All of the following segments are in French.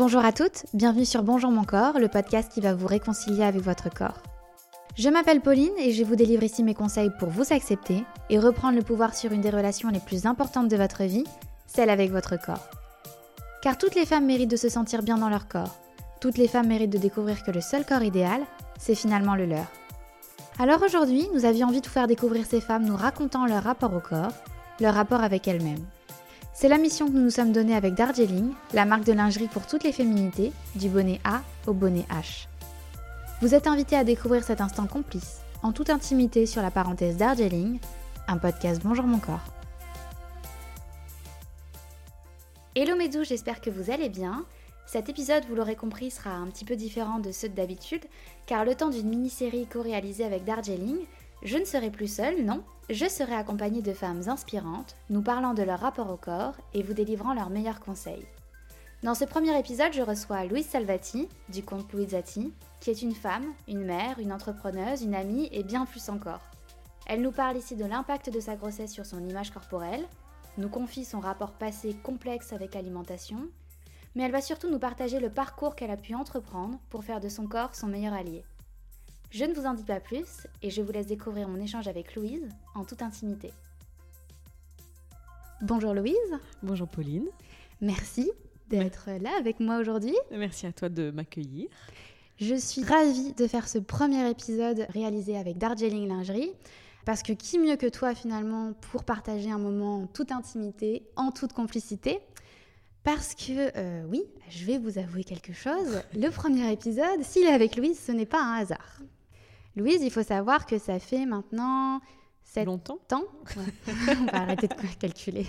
Bonjour à toutes, bienvenue sur Bonjour mon corps, le podcast qui va vous réconcilier avec votre corps. Je m'appelle Pauline et je vous délivre ici mes conseils pour vous accepter et reprendre le pouvoir sur une des relations les plus importantes de votre vie, celle avec votre corps. Car toutes les femmes méritent de se sentir bien dans leur corps. Toutes les femmes méritent de découvrir que le seul corps idéal, c'est finalement le leur. Alors aujourd'hui, nous avions envie de vous faire découvrir ces femmes nous racontant leur rapport au corps, leur rapport avec elles-mêmes. C'est la mission que nous nous sommes donnée avec Darjeeling, la marque de lingerie pour toutes les féminités, du bonnet A au bonnet H. Vous êtes invités à découvrir cet instant complice, en toute intimité sur la parenthèse Darjeeling, un podcast Bonjour mon corps. Hello mes j'espère que vous allez bien. Cet épisode, vous l'aurez compris, sera un petit peu différent de ceux d'habitude, car le temps d'une mini-série co-réalisée avec Darjeeling, je ne serai plus seule, non, je serai accompagnée de femmes inspirantes, nous parlant de leur rapport au corps et vous délivrant leurs meilleurs conseils. Dans ce premier épisode, je reçois Louise Salvati, du compte Louisati, qui est une femme, une mère, une entrepreneuse, une amie et bien plus encore. Elle nous parle ici de l'impact de sa grossesse sur son image corporelle, nous confie son rapport passé complexe avec l'alimentation, mais elle va surtout nous partager le parcours qu'elle a pu entreprendre pour faire de son corps son meilleur allié. Je ne vous en dis pas plus et je vous laisse découvrir mon échange avec Louise en toute intimité. Bonjour Louise. Bonjour Pauline. Merci d'être là avec moi aujourd'hui. Merci à toi de m'accueillir. Je suis ravie de faire ce premier épisode réalisé avec Darjeeling Lingerie. Parce que qui mieux que toi finalement pour partager un moment en toute intimité, en toute complicité? Parce que euh, oui, je vais vous avouer quelque chose. Le premier épisode, s'il est avec Louise, ce n'est pas un hasard. Louise, il faut savoir que ça fait maintenant 7 Longtemps? ans. On va arrêter de calculer.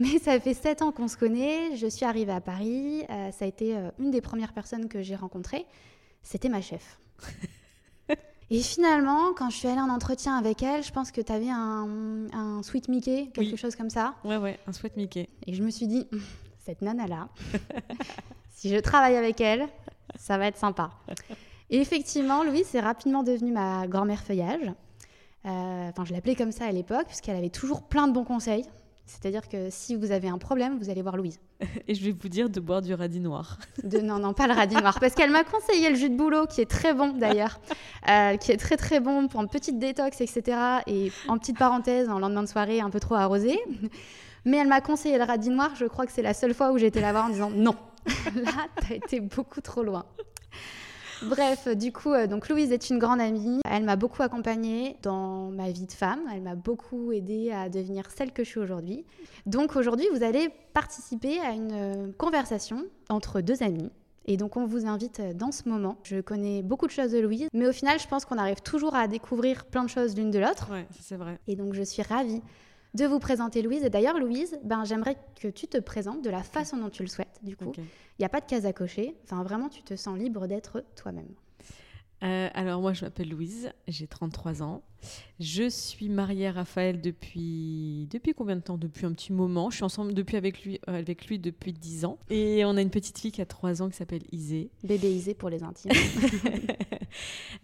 Mais ça fait 7 ans qu'on se connaît. Je suis arrivée à Paris. Euh, ça a été euh, une des premières personnes que j'ai rencontrées. C'était ma chef. Et finalement, quand je suis allée en entretien avec elle, je pense que tu avais un, un, sweet Mickey, quelque Oui. chose comme ça. Ouais, ouais, un sweat Mickey. Et je me suis dit, Hum, cette nana-là, si je travaille avec elle, ça va être sympa. Et effectivement, Louise est rapidement devenue ma grand-mère feuillage. Euh, Enfin, je l'appelais comme ça à l'époque, puisqu'elle avait toujours plein de bons conseils. C'est-à-dire que si vous avez un problème, vous allez voir Louise. Et je vais vous dire de boire du radis noir. De, non, non, pas le radis noir. Parce qu'elle m'a conseillé le jus de bouleau, qui est très bon d'ailleurs. Euh, qui est très très bon pour une petite détox, etc. Et en petite parenthèse, en lendemain de soirée, un peu trop arrosé. Mais elle m'a conseillé le radis noir. Je crois que c'est la seule fois où j'ai été la voir en disant non. Là, t'as été beaucoup trop loin. Bref, du coup, euh, donc Louise est une grande amie. Elle m'a beaucoup accompagnée dans ma vie de femme. Elle m'a beaucoup aidée à devenir celle que je suis aujourd'hui. Donc aujourd'hui, vous allez participer à une euh, conversation entre deux amies. Et donc on vous invite euh, dans ce moment. Je connais beaucoup de choses de Louise, mais au final, je pense qu'on arrive toujours à découvrir plein de choses l'une de l'autre. Ouais, c'est vrai. Et donc je suis ravie de vous présenter Louise. Et d'ailleurs, Louise, ben, j'aimerais que tu te présentes de la façon dont tu le souhaites. Du coup, il n'y a pas de case à cocher. Enfin, vraiment, tu te sens libre d'être toi-même. Euh, alors, moi, je m'appelle Louise, j'ai 33 ans. Je suis mariée à Raphaël depuis... Depuis combien de temps? Depuis un petit moment. Je suis ensemble depuis avec lui, euh, avec lui depuis 10 ans. Et on a une petite fille qui a 3 ans qui s'appelle Isée. Bébéisé pour les intimes.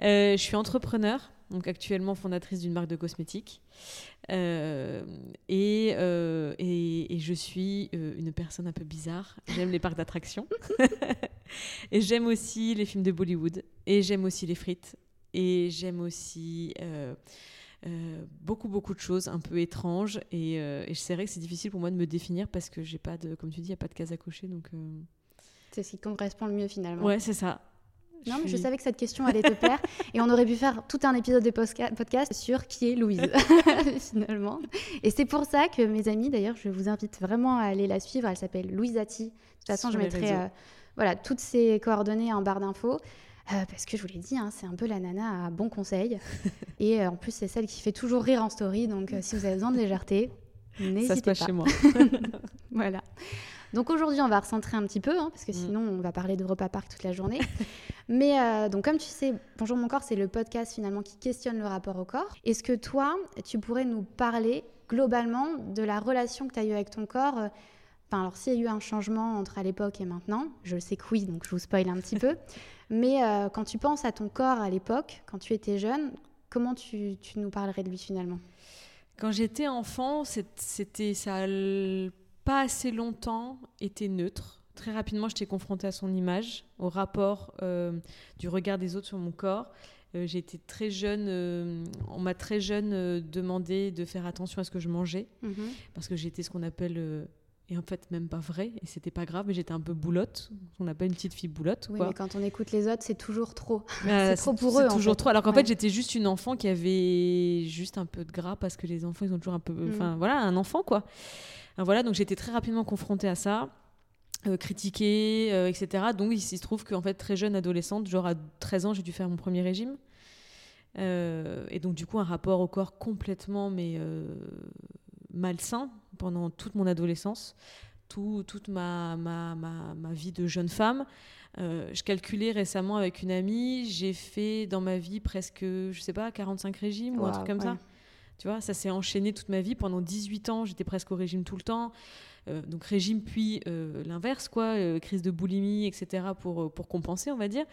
Euh, je suis entrepreneur, donc actuellement fondatrice d'une marque de cosmétiques. Euh, et, euh, et, et je suis euh, une personne un peu bizarre. J'aime les parcs d'attractions. et j'aime aussi les films de Bollywood. Et j'aime aussi les frites. Et j'aime aussi beaucoup, beaucoup de choses un peu étranges. Et, et c'est vrai que c'est difficile pour moi de me définir parce que j'ai pas de, comme tu dis, il n'y a pas de case à cocher. Donc, C'est ce qui correspond le mieux finalement. ouais, c'est ça. Non, mais je savais que cette question allait te plaire. et on aurait pu faire tout un épisode de podcast sur qui est Louise, finalement. Et c'est pour ça que mes amis, d'ailleurs, je vous invite vraiment à aller la suivre. Elle s'appelle Louisati. De toute façon, Sur je mettrai euh, voilà, toutes ses coordonnées en barre d'infos. Euh, parce que je vous l'ai dit, hein, c'est un peu la nana à bon conseil. et euh, en plus, c'est celle qui fait toujours rire en story. Donc, si vous avez besoin de légèreté, Ça n'hésitez se passe pas. chez moi. Voilà. Donc aujourd'hui, on va recentrer un petit peu, hein, parce que Mm. sinon, on va parler d'Europa Park toute la journée. Mais euh, donc, comme tu sais, Bonjour mon corps, c'est le podcast finalement qui questionne le rapport au corps. Est-ce que toi, tu pourrais nous parler globalement de la relation que tu as eue avec ton corps euh, Enfin, alors s'il y a eu un changement entre à l'époque et maintenant, je le sais que oui, donc je vous spoil un petit peu. Mais euh, quand tu penses à ton corps à l'époque, quand tu étais jeune, comment tu, tu nous parlerais de lui finalement? Quand j'étais enfant, c'était ça pas assez longtemps été neutre. Très rapidement, j'étais confrontée à son image, au rapport euh, du regard des autres sur mon corps. Euh, j'ai été très jeune, euh, on m'a très jeune euh, demandé de faire attention à ce que je mangeais, Mhm. parce que j'étais ce qu'on appelle, et en fait même pas vrai, et c'était pas grave, mais j'étais un peu boulotte, on appelle une petite fille boulotte. Oui, quoi. mais quand on écoute les autres, c'est toujours trop. Euh, trop pour c'est eux, toujours fait. trop. Alors qu'en Ouais. fait, j'étais juste une enfant qui avait juste un peu de gras parce que les enfants, ils ont toujours un peu. Mm. Enfin, voilà, un enfant, quoi. Euh, Voilà, donc j'étais très rapidement confrontée à ça, euh, critiquée, euh, etc. Donc il se trouve qu'en fait, très jeune adolescente, genre à 13 ans, j'ai dû faire mon premier régime. Euh, et donc, du coup, un rapport au corps complètement, mais malsain pendant toute mon adolescence, tout- toute ma, ma, ma, ma vie de jeune femme. Je calculais récemment avec une amie, j'ai fait dans ma vie presque, je sais pas, 45 régimes ou un truc comme ouais. ça. Ça s'est enchaîné toute ma vie. Pendant 18 ans, j'étais presque au régime tout le temps. Euh, donc régime, puis euh, l'inverse, quoi, euh, crise de boulimie, etc., pour, pour compenser, on va dire.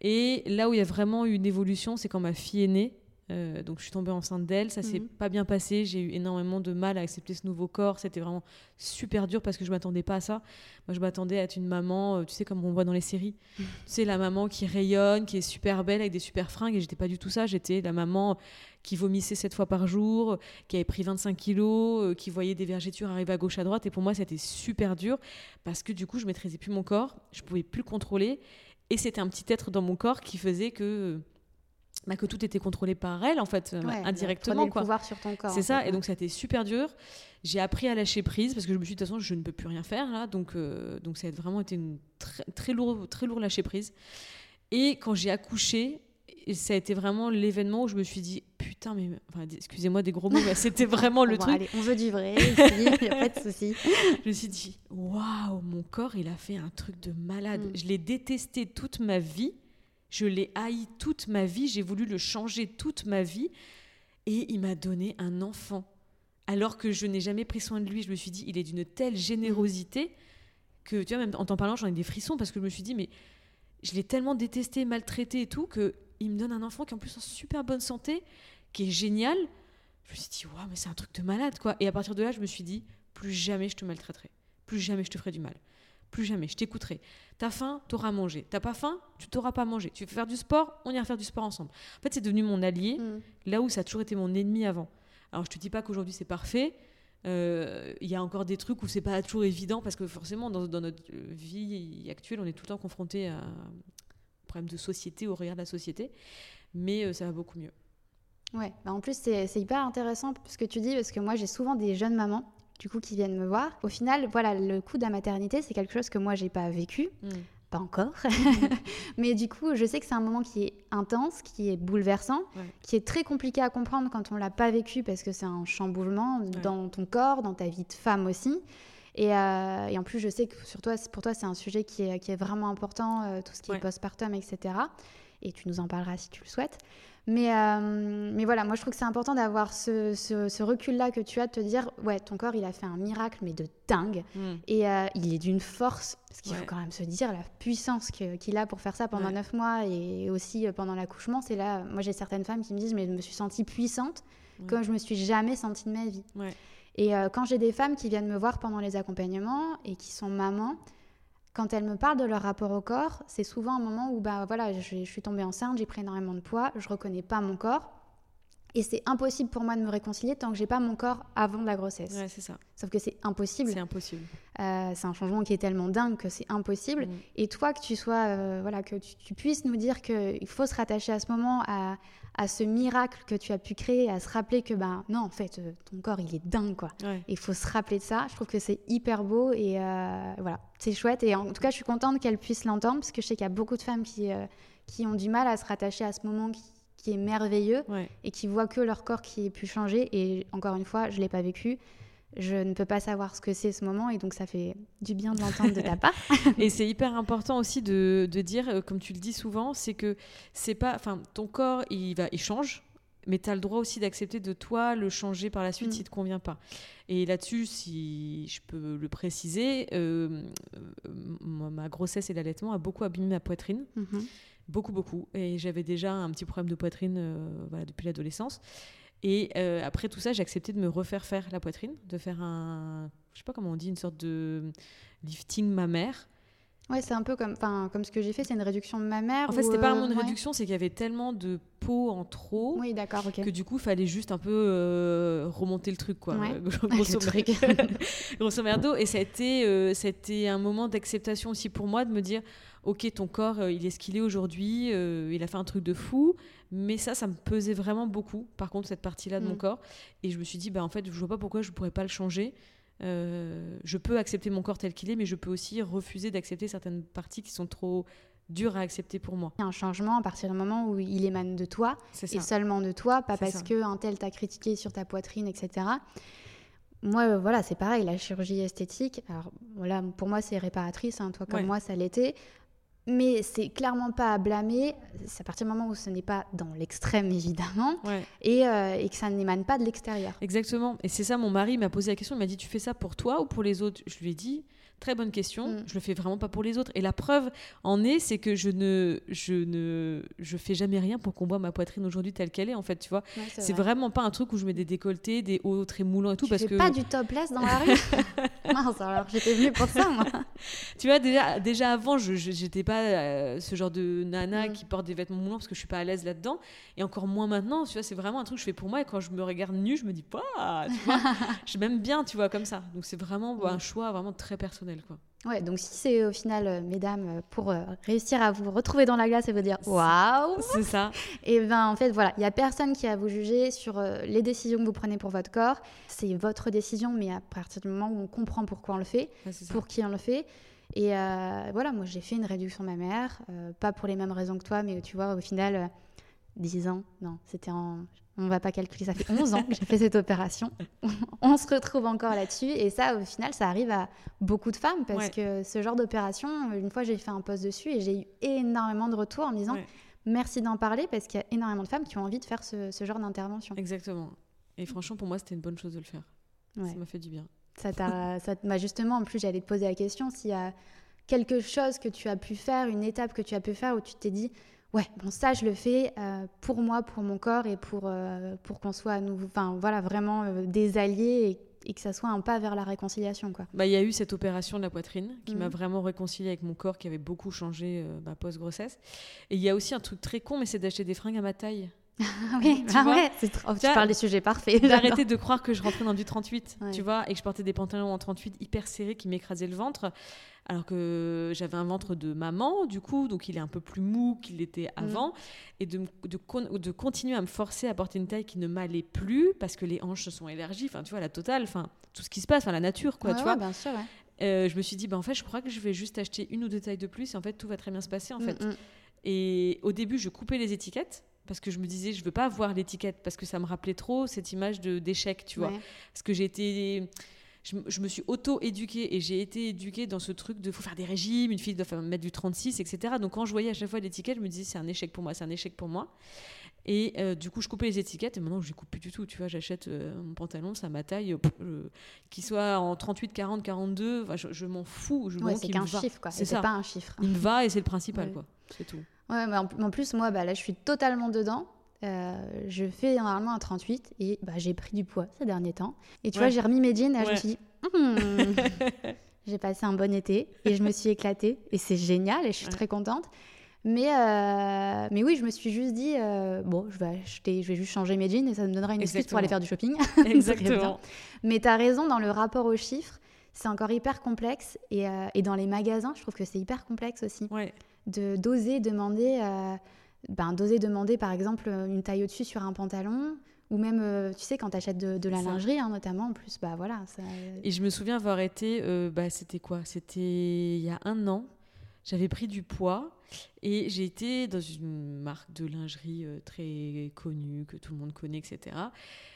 Et là où il y a vraiment eu une évolution, c'est quand ma fille est née. Euh, donc je suis tombée enceinte d'elle, ça s'est Mhm. pas bien passé, j'ai eu énormément de mal à accepter ce nouveau corps, c'était vraiment super dur parce que je m'attendais pas à ça. Moi je m'attendais à être une maman, euh, tu sais comme on voit dans les séries, Mhm. tu sais la maman qui rayonne, qui est super belle avec des super fringues. Et j'étais pas du tout ça, j'étais la maman qui vomissait sept fois par jour, qui avait pris 25 kilos, euh, qui voyait des vergetures arriver à gauche à droite. Et pour moi c'était super dur parce que du coup je maîtrisais plus mon corps, je pouvais plus le contrôler. Et c'était un petit être dans mon corps qui faisait que bah, que tout était contrôlé par elle en fait euh, Ouais, indirectement prenait le quoi. pouvoir sur ton corps. C'est ça, fait, et donc ça a été super dur. J'ai appris à lâcher prise parce que je me suis dit, de toute façon, je ne peux plus rien faire là. Donc, euh, donc ça a vraiment été une très, très, lourd, très lourd lâcher prise. Et quand j'ai accouché, ça a été vraiment l'événement où je me suis dit, putain, mais. Enfin, excusez-moi des gros mots, mais c'était vraiment le Bon, truc. allez, on veut du vrai, il n'y a pas de souci. Je me suis dit, waouh, mon corps, il a fait un truc de malade. Mm. Je l'ai détesté toute ma vie. Je l'ai haï toute ma vie. J'ai voulu le changer toute ma vie. Et il m'a donné un enfant. Alors que je n'ai jamais pris soin de lui. Je me suis dit, il est d'une telle générosité que, tu vois, même en t'en parlant, j'en ai des frissons parce que je me suis dit, mais je l'ai tellement détesté, maltraité et tout, que il me donne un enfant qui est en plus en super bonne santé, qui est génial. Je me suis dit, waouh, mais c'est un truc de malade, quoi. Et à partir de là, je me suis dit, plus jamais je te maltraiterai. Plus jamais je te ferai du mal. Plus jamais, je t'écouterai. T'as faim, t'auras mangé. T'as pas faim, tu t'auras pas mangé. Tu veux faire du sport, on ira faire du sport ensemble. En fait, c'est devenu mon allié, Mm. là où ça a toujours été mon ennemi avant. Alors, je te dis pas qu'aujourd'hui c'est parfait. Euh, Il y a encore des trucs où c'est pas toujours évident parce que forcément, dans, dans notre vie actuelle, on est tout le temps confronté à un problème de société, au regard de la société. Mais euh, ça va beaucoup mieux. Ouais, bah en plus c'est hyper intéressant ce que tu dis parce que moi j'ai souvent des jeunes mamans du coup qui viennent me voir. Au final, voilà, le coup de la maternité, c'est quelque chose que moi j'ai pas vécu, Mm. pas encore. Mais du coup, je sais que c'est un moment qui est intense, qui est bouleversant, Ouais. qui est très compliqué à comprendre quand on l'a pas vécu parce que c'est un chamboulement dans ton corps, dans ta vie de femme aussi. Et, euh, et en plus, je sais que sur toi, pour toi, c'est un sujet qui est, qui est vraiment important, euh, tout ce qui Ouais. est postpartum, etc. Et tu nous en parleras si tu le souhaites. Mais, euh, mais voilà, moi je trouve que c'est important d'avoir ce, ce- ce recul-là que tu as, de te dire, ouais, ton corps, il a fait un miracle, mais de dingue. Mm. Et euh, il est d'une force, parce qu'il faut quand même se dire la puissance qu'il a pour faire ça pendant neuf mois et aussi euh, pendant l'accouchement. C'est là, moi j'ai certaines femmes qui me disent, mais je me suis sentie puissante comme je me suis jamais sentie de ma vie. Ouais. Et euh, quand j'ai des femmes qui viennent me voir pendant les accompagnements et qui sont mamans, quand elles me parlent de leur rapport au corps, c'est souvent un moment où bah, voilà, je, je suis tombée enceinte, j'ai pris énormément de poids, je reconnais pas mon corps. Et c'est impossible pour moi de me réconcilier tant que j'ai pas mon corps avant la grossesse. Ouais, c'est ça. Sauf que c'est impossible. C'est impossible. Euh, c'est un changement qui est tellement dingue que c'est impossible. Mm. Et toi, que tu sois, euh, voilà, que tu, tu puisses nous dire qu'il faut se rattacher à ce moment, à, à ce miracle que tu as pu créer, à se rappeler que, ben non, en fait, euh, ton corps, il est dingue, quoi. Ouais. Et il faut se rappeler de ça. Je trouve que c'est hyper beau et euh, voilà, c'est chouette. Et en tout cas, je suis contente qu'elle puisse l'entendre parce que je sais qu'il y a beaucoup de femmes qui, qui ont du mal à se rattacher à ce moment qui, qui est merveilleux Ouais. et qui voient que leur corps qui est pu changer. Et encore une fois, je ne l'ai pas vécu. Je ne peux pas savoir ce que c'est ce moment et donc ça fait du bien de l'entendre de ta part. Et c'est hyper important aussi de, de dire, euh, comme tu le dis souvent, c'est que c'est pas, enfin, ton corps, il va, il change, mais tu as le droit aussi d'accepter de toi le changer par la suite Mm. s'il te convient pas. Et là-dessus, si je peux le préciser, euh, euh, ma grossesse et l'allaitement a beaucoup abîmé ma poitrine. Mhm. Beaucoup, beaucoup. Et j'avais déjà un petit problème de poitrine euh, voilà, depuis l'adolescence. Et euh, après tout ça, j'ai accepté de me refaire faire la poitrine, de faire un, je sais pas comment on dit, une sorte de lifting mammaire. Ouais, c'est un peu comme, comme ce que j'ai fait, c'est une réduction de ma mère. En fait, c'était pas vraiment une réduction, c'est qu'il y avait tellement de peau en trop. Oui. Que du coup, il fallait juste un peu euh, remonter le truc, quoi. grosso, grosso merdo. Et ça a, été, ça a été un moment d'acceptation aussi pour moi de me dire ok, ton corps, il est ce qu'il est aujourd'hui, il a fait un truc de fou, mais ça, ça me pesait vraiment beaucoup, par contre, cette partie-là de mon mm. corps. Et je me suis dit, bah, en fait, je vois pas pourquoi je ne pourrais pas le changer. Euh, je peux accepter mon corps tel qu'il est, mais je peux aussi refuser d'accepter certaines parties qui sont trop dures à accepter pour moi. Il y a un changement à partir du moment où il émane de toi, et seulement de toi, pas parce qu'un tel t'a critiqué sur ta poitrine, etc. Moi, euh, voilà, c'est pareil, la chirurgie esthétique, alors voilà, pour moi c'est réparatrice, hein, toi comme moi ça l'était. Mais c'est clairement pas à blâmer. C'est à partir du moment où ce n'est pas dans l'extrême, évidemment, et, euh, et, que ça n'émane pas de l'extérieur. Exactement. Et c'est ça, mon mari m'a posé la question. Il m'a dit Tu fais ça pour toi ou pour les autres? Je lui ai dit Très bonne question. Mm. Je le fais vraiment pas pour les autres. Et la preuve en est, c'est que je ne, je ne, je fais jamais rien pour qu'on voit ma poitrine aujourd'hui telle qu'elle est. En fait, tu vois, c'est vraiment pas un truc où je mets des décolletés, des hauts très moulants et tout, tu parce fais que pas du topless dans la rue. Mince, alors j'étais venue pour ça, moi. tu vois, déjà, déjà avant, je j'étais pas euh, ce genre de nana mm. qui porte des vêtements moulants parce que je suis pas à l'aise là-dedans. Et encore moins maintenant. Tu vois, c'est vraiment un truc que je fais pour moi. Et quand je me regarde nue, je me dis pas. Tu vois, je m'aime bien, tu vois, comme ça. Donc c'est vraiment un choix vraiment très personnel. Ouais, donc si c'est au final, euh, mesdames, euh, pour euh, réussir à vous retrouver dans la glace et vous dire waouh C'est ça. Et ben en fait, voilà, il n'y a personne qui a à vous juger sur les décisions que vous prenez pour votre corps. C'est votre décision, mais à partir du moment où on comprend pourquoi on le fait, pour qui on le fait. Et voilà, moi j'ai fait une réduction de ma mère, pas pour les mêmes raisons que toi, mais tu vois, au final, 10 ans, non, c'était en on va pas calculer, ça fait 11 ans que j'ai fait cette opération. on se retrouve encore là-dessus. Et ça, au final, ça arrive à beaucoup de femmes parce que ce genre d'opération, une fois, j'ai fait un post dessus et j'ai eu énormément de retours en me disant merci d'en parler parce qu'il y a énormément de femmes qui ont envie de faire ce, genre d'intervention. Exactement. Et franchement, pour moi, c'était une bonne chose de le faire. Ça m'a fait du bien. Ça t'a, ça, bah, justement, en plus, j'allais te poser la question s'il y a quelque chose que tu as pu faire, une étape que tu as pu faire où tu t'es dit ouais, bon, ça, je le fais euh, pour moi, pour mon corps et pour, euh, pour qu'on soit à nouveau, enfin, voilà, vraiment euh, des alliés et, que ça soit un pas vers la réconciliation, quoi. Bah, il y a eu cette opération de la poitrine qui m'a mhm. vraiment réconciliée avec mon corps qui avait beaucoup changé bah, post-grossesse. Et il y a aussi un truc très con, mais c'est d'acheter des fringues à ma taille. Oui, tu, ah ouais, trop... tu parles des sujets parfaits. D'arrêter de croire que je rentrais dans du 38, tu vois, et que je portais des pantalons en 38 hyper serrés qui m'écrasaient le ventre alors que j'avais un ventre de maman, du coup, donc il est un peu plus mou qu'il était mm. avant, et de, de, continuer à me forcer à porter une taille qui ne m'allait plus, parce que les hanches se sont élargies, enfin, tu vois, la totale, enfin, tout ce qui se passe, enfin, la nature, quoi, tu vois. Bien sûr, euh, je me suis dit, bah, en fait, je crois que je vais juste acheter une ou deux tailles de plus, et en fait, tout va très bien se passer, en mm, fait. Mm. Et au début, je coupais les étiquettes, parce que je me disais je veux pas avoir l'étiquette parce que ça me rappelait trop cette image de d'échec tu vois parce que j'ai été je, me suis auto-éduquée et j'ai été éduquée dans ce truc de faut faire des régimes, une fille doit mettre du 36, etc. Donc quand je voyais à chaque fois l'étiquette, je me disais c'est un échec pour moi, c'est un échec pour moi. Et euh, du coup, je coupais les étiquettes et maintenant je les coupe plus du tout. Tu vois, j'achète euh, mon pantalon, ça ma taille, euh, qu'il soit en 38, 40, 42, je, m'en fous. Je ouais, c'est qu'un chiffre, quoi. C'est pas un chiffre. Il me va et c'est le principal, quoi. C'est tout. Ouais, mais en, plus, moi, bah, là, je suis totalement dedans. Euh, je fais normalement un 38 et bah, j'ai pris du poids ces derniers temps. Et tu vois, j'ai remis mes jeans et je me suis dit, hmm, j'ai passé un bon été et je me suis éclatée et c'est génial et je suis très contente. Mais, euh, mais oui, je me suis juste dit, euh, bon, je vais, acheter, je vais juste changer mes jeans et ça me donnera une excuse pour aller faire du shopping. Exactement. mais tu as raison, dans le rapport aux chiffres, c'est encore hyper complexe. Et, et, dans les magasins, je trouve que c'est hyper complexe aussi. De d'oser demander ben, d'oser demander par exemple une taille au-dessus sur un pantalon ou même, euh, tu sais, quand tu achètes de, la lingerie, hein, notamment, en plus, bah voilà. Ça... Et je me souviens avoir été, euh, bah, c'était quoi? C'était il y a un an. J'avais pris du poids et j'ai été dans une marque de lingerie euh, très connue, que tout le monde connaît, etc.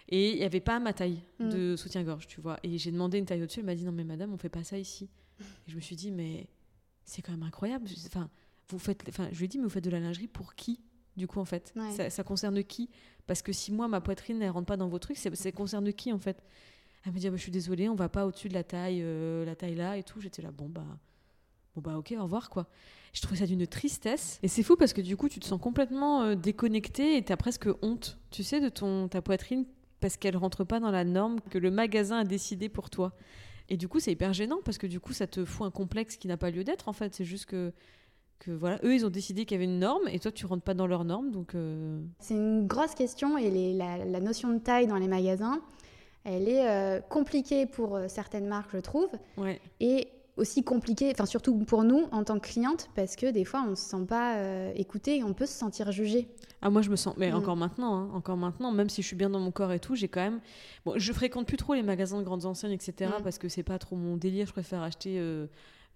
Et il n'y avait pas ma taille mm. de soutien-gorge, tu vois. Et j'ai demandé une taille au-dessus. Elle m'a dit non, mais madame, on fait pas ça ici. Et je me suis dit, mais c'est quand même incroyable. Enfin, vous faites, enfin, je lui ai dit, mais vous faites de la lingerie pour qui du coup en fait? Ça, concerne qui? Parce que si moi ma poitrine elle rentre pas dans vos trucs, ça concerne qui en fait? Elle me dit ah, bah, je suis désolée, on va pas au-dessus de la taille, euh, la taille là et tout. J'étais là bon bah bon bah ok au revoir quoi. Je trouvais ça d'une tristesse et c'est fou parce que du coup tu te sens complètement euh, déconnecté et tu as presque honte, tu sais, de ton ta poitrine parce qu'elle rentre pas dans la norme que le magasin a décidé pour toi. Et du coup, c'est hyper gênant parce que du coup, ça te fout un complexe qui n'a pas lieu d'être en fait. C'est juste que, que voilà, eux, ils ont décidé qu'il y avait une norme et toi, tu rentres pas dans leur norme. Donc, euh, C'est une grosse question et les- la, la notion de taille dans les magasins, elle est euh, compliquée pour certaines marques, je trouve, ouais. et aussi compliquée, enfin surtout pour nous en tant que cliente, parce que des fois on se sent pas euh, écouté et on peut se sentir jugé. Ah, moi, je me sens. Mais Mm. encore maintenant, hein, encore maintenant, même si je suis bien dans mon corps et tout, j'ai quand même. Bon, je fréquente plus trop les magasins de grandes enseignes, etc., Mm. parce que c'est pas trop mon délire. Je préfère acheter euh,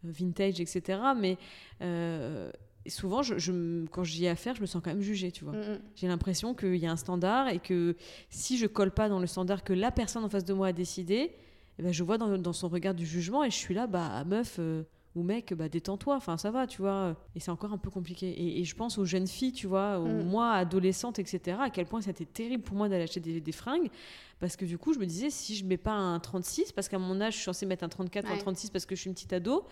vintage, etc. Mais euh, souvent, je, quand j'y ai affaire, je me sens quand même jugée, tu vois. Mm, J'ai l'impression qu'il y a un standard et que si je colle pas dans le standard que la personne en face de moi a décidé, eh ben, je vois dans, dans son regard du jugement et je suis là, bah meuf euh, ou mec, bah détends-toi, enfin ça va, tu vois. Et c'est encore un peu compliqué. Et, et je pense aux jeunes filles, tu vois, aux Mm. moi adolescentes, etc., à quel point c'était terrible pour moi d'aller acheter des, des fringues. Parce que du coup, je me disais, si je mets pas un 36, parce qu'à mon âge, je suis censée mettre un 34 ou un Ouais. 36 parce que je suis une petite ado,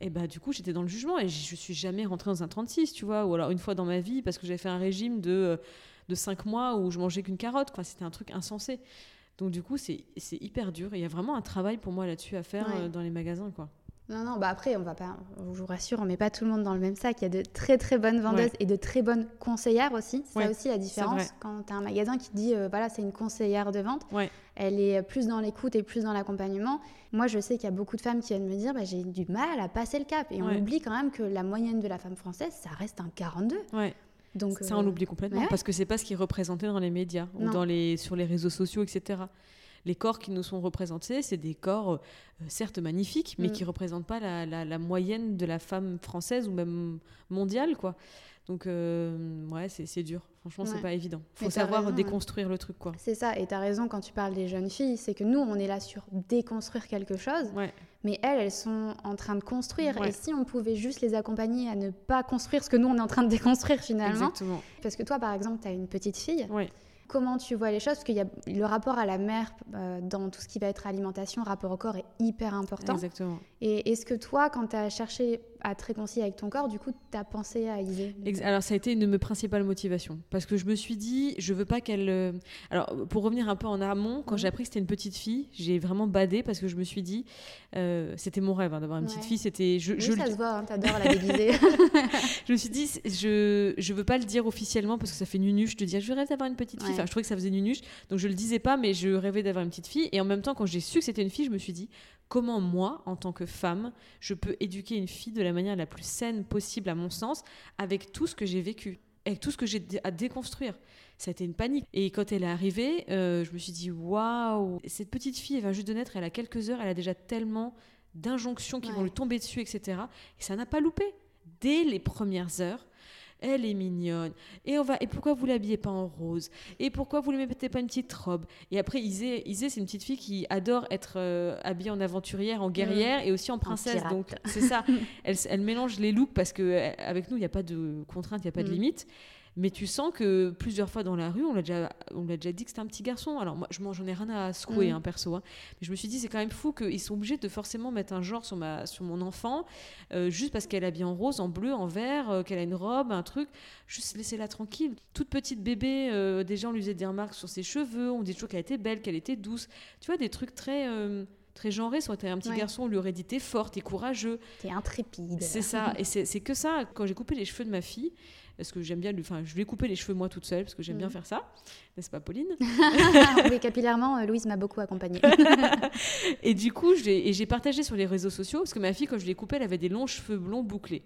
et bah du coup, j'étais dans le jugement et je suis jamais rentrée dans un 36, tu vois. Ou alors une fois dans ma vie, parce que j'avais fait un régime de, euh, de 5 mois où je mangeais qu'une carotte, quoi. C'était un truc insensé. Donc du coup, c'est hyper dur. Il y a vraiment un travail pour moi là-dessus à faire Ouais. euh, dans les magasins, quoi. Non, non, bah après, on va pas, je vous rassure, on met pas tout le monde dans le même sac. Il y a de très très bonnes vendeuses Ouais. et de très bonnes conseillères aussi. C'est Ouais, ça aussi la différence. Quand tu as un magasin qui te dit, euh, voilà, c'est une conseillère de vente, Ouais. elle est plus dans l'écoute et plus dans l'accompagnement. Moi, je sais qu'il y a beaucoup de femmes qui viennent me dire, bah, j'ai du mal à passer le cap. Et on oublie quand même que la moyenne de la femme française, ça reste un 42. Donc, Ça, euh, on l'oublie complètement ouais. parce que c'est pas ce qui est représenté dans les médias ou dans les, sur les réseaux sociaux, etc. Les corps qui nous sont représentés, c'est des corps euh, certes magnifiques, mais Mm. qui représentent pas la, la- la moyenne de la femme française ou même mondiale, quoi. Donc, euh, ouais, c'est c'est dur. Franchement, c'est Ouais. pas évident. Faut t'as savoir raison, ouais. déconstruire le truc, quoi. C'est ça, et tu as raison quand tu parles des jeunes filles, c'est que nous, on est là sur déconstruire quelque chose, Ouais. mais elles, elles sont en train de construire. Et si on pouvait juste les accompagner à ne pas construire ce que nous, on est en train de déconstruire finalement. Exactement. Parce que toi, par exemple, tu as une petite fille. Ouais. Comment tu vois les choses Parce qu'il y a le rapport à la mère euh, dans tout ce qui va être alimentation, rapport au corps est hyper important. Exactement. Et est-ce que toi, quand tu as cherché à te réconcilier avec ton corps, du coup, tu as pensé à Isée. Alors ça a été une de mes principales motivations. Parce que je me suis dit je veux pas qu'elle euh, alors pour revenir un peu en amont quand j'ai appris que c'était une petite fille j'ai vraiment badé parce que je me suis dit euh, c'était mon rêve hein, d'avoir une petite fille c'était je, Oui, je, ça le- se voit, hein, t'adores la déguiser. je me suis dit je je veux pas le dire officiellement parce que ça fait nunuche de dire je rêve d'avoir une petite fille. Ouais. enfin je trouvais que ça faisait nunuche donc je le disais pas mais je rêvais d'avoir une petite fille. Et en même temps quand j'ai su que c'était une fille je me suis dit comment moi en tant que femme je peux éduquer une fille de la manière la plus saine possible à mon sens avec tout ce que j'ai vécu avec tout ce que j'ai à déconstruire. Ça a été une panique. Et quand elle est arrivée euh, je me suis dit waouh cette petite fille elle vient juste de naître elle a quelques heures elle a déjà tellement d'injonctions qui vont lui tomber dessus etc et ça n'a pas loupé. Dès les premières heures elle est mignonne. Et on va. Et pourquoi vous l'habillez pas en rose? Et pourquoi vous ne mettez pas une petite robe? Et après, Isée, Isée c'est une petite fille qui adore être euh, habillée en aventurière, en guerrière et aussi en princesse. Donc c'est ça. elle, elle mélange les looks parce que euh, avec nous, il n'y a pas de contrainte, il n'y a pas de Mm. limite. Mais tu sens que plusieurs fois dans la rue, on l'a déjà, on l'a déjà dit que c'était un petit garçon. Alors moi, je m'en j'en ai rien à secouer, Mm. hein, perso. hein. Mais je me suis dit, c'est quand même fou qu'ils sont obligés de forcément mettre un genre sur, ma, sur mon enfant, euh, juste parce qu'elle est habillée en rose, en bleu, en vert, euh, qu'elle a une robe, un truc. Juste laissez-la tranquille. Toute petite bébé, euh, déjà on lui faisait des remarques sur ses cheveux, on dit toujours qu'elle était belle, qu'elle était douce. Tu vois, des trucs très... euh, très genrés, soit t'es un petit Ouais. garçon, on lui aurait dit t'es fort, t'es courageux, T'es intrépide. c'est ça, et c'est c'est que ça. Quand j'ai coupé les cheveux de ma fille, parce que j'aime bien, lui- enfin, je lui ai coupé les cheveux moi toute seule, parce que j'aime bien Mhm. faire ça, n'est-ce pas, Pauline? Oui, capillairement, euh, Louise m'a beaucoup accompagnée. Et du coup, j'ai partagé sur les réseaux sociaux, parce que ma fille, quand je l'ai coupée, elle avait des longs cheveux blonds bouclés.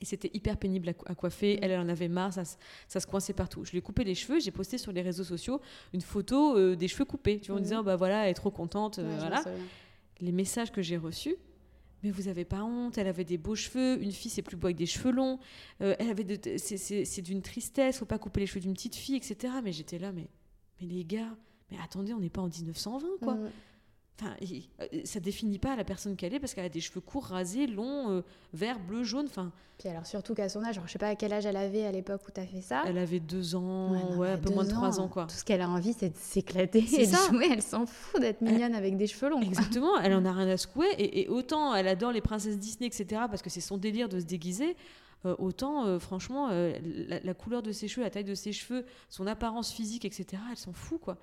Et c'était hyper pénible à, coiffer. Elle, elle en avait marre, ça, se- ça se coinçait partout. Je lui ai coupé les cheveux, j'ai posté sur les réseaux sociaux une photo euh, des cheveux coupés, tu vois, en Mhm. disant, bah voilà, elle est trop contente, euh, Ouais, voilà. les messages que j'ai reçus. Mais vous avez pas honte, elle avait des beaux cheveux, une fille c'est plus beau avec des cheveux longs, euh, elle avait de- c'est- d'une tristesse, faut pas couper les cheveux d'une petite fille, etc. Mais j'étais là, mais, mais les gars, mais attendez, on n'est pas en 1920 quoi. Mm. Enfin, euh, ça définit pas la personne qu'elle est parce qu'elle a des cheveux courts, rasés, longs, euh, vert, bleu, jaune. Enfin, Puis alors surtout qu'à son âge, alors, je sais pas à quel âge elle avait à l'époque où t'as fait ça. elle avait deux ans, Ouais, non, un peu moins de trois ans quoi. Tout ce qu'elle a envie, c'est de s'éclater C'est de ça. jouer. Elle s'en fout d'être mignonne avec des cheveux longs. quoi. Exactement, elle en a rien à secouer. Et, et autant elle adore les princesses Disney, etc., parce que c'est son délire de se déguiser, autant, euh, franchement, euh, la, couleur de ses cheveux, la taille de ses cheveux, son apparence physique, etc., elle s'en fout, quoi.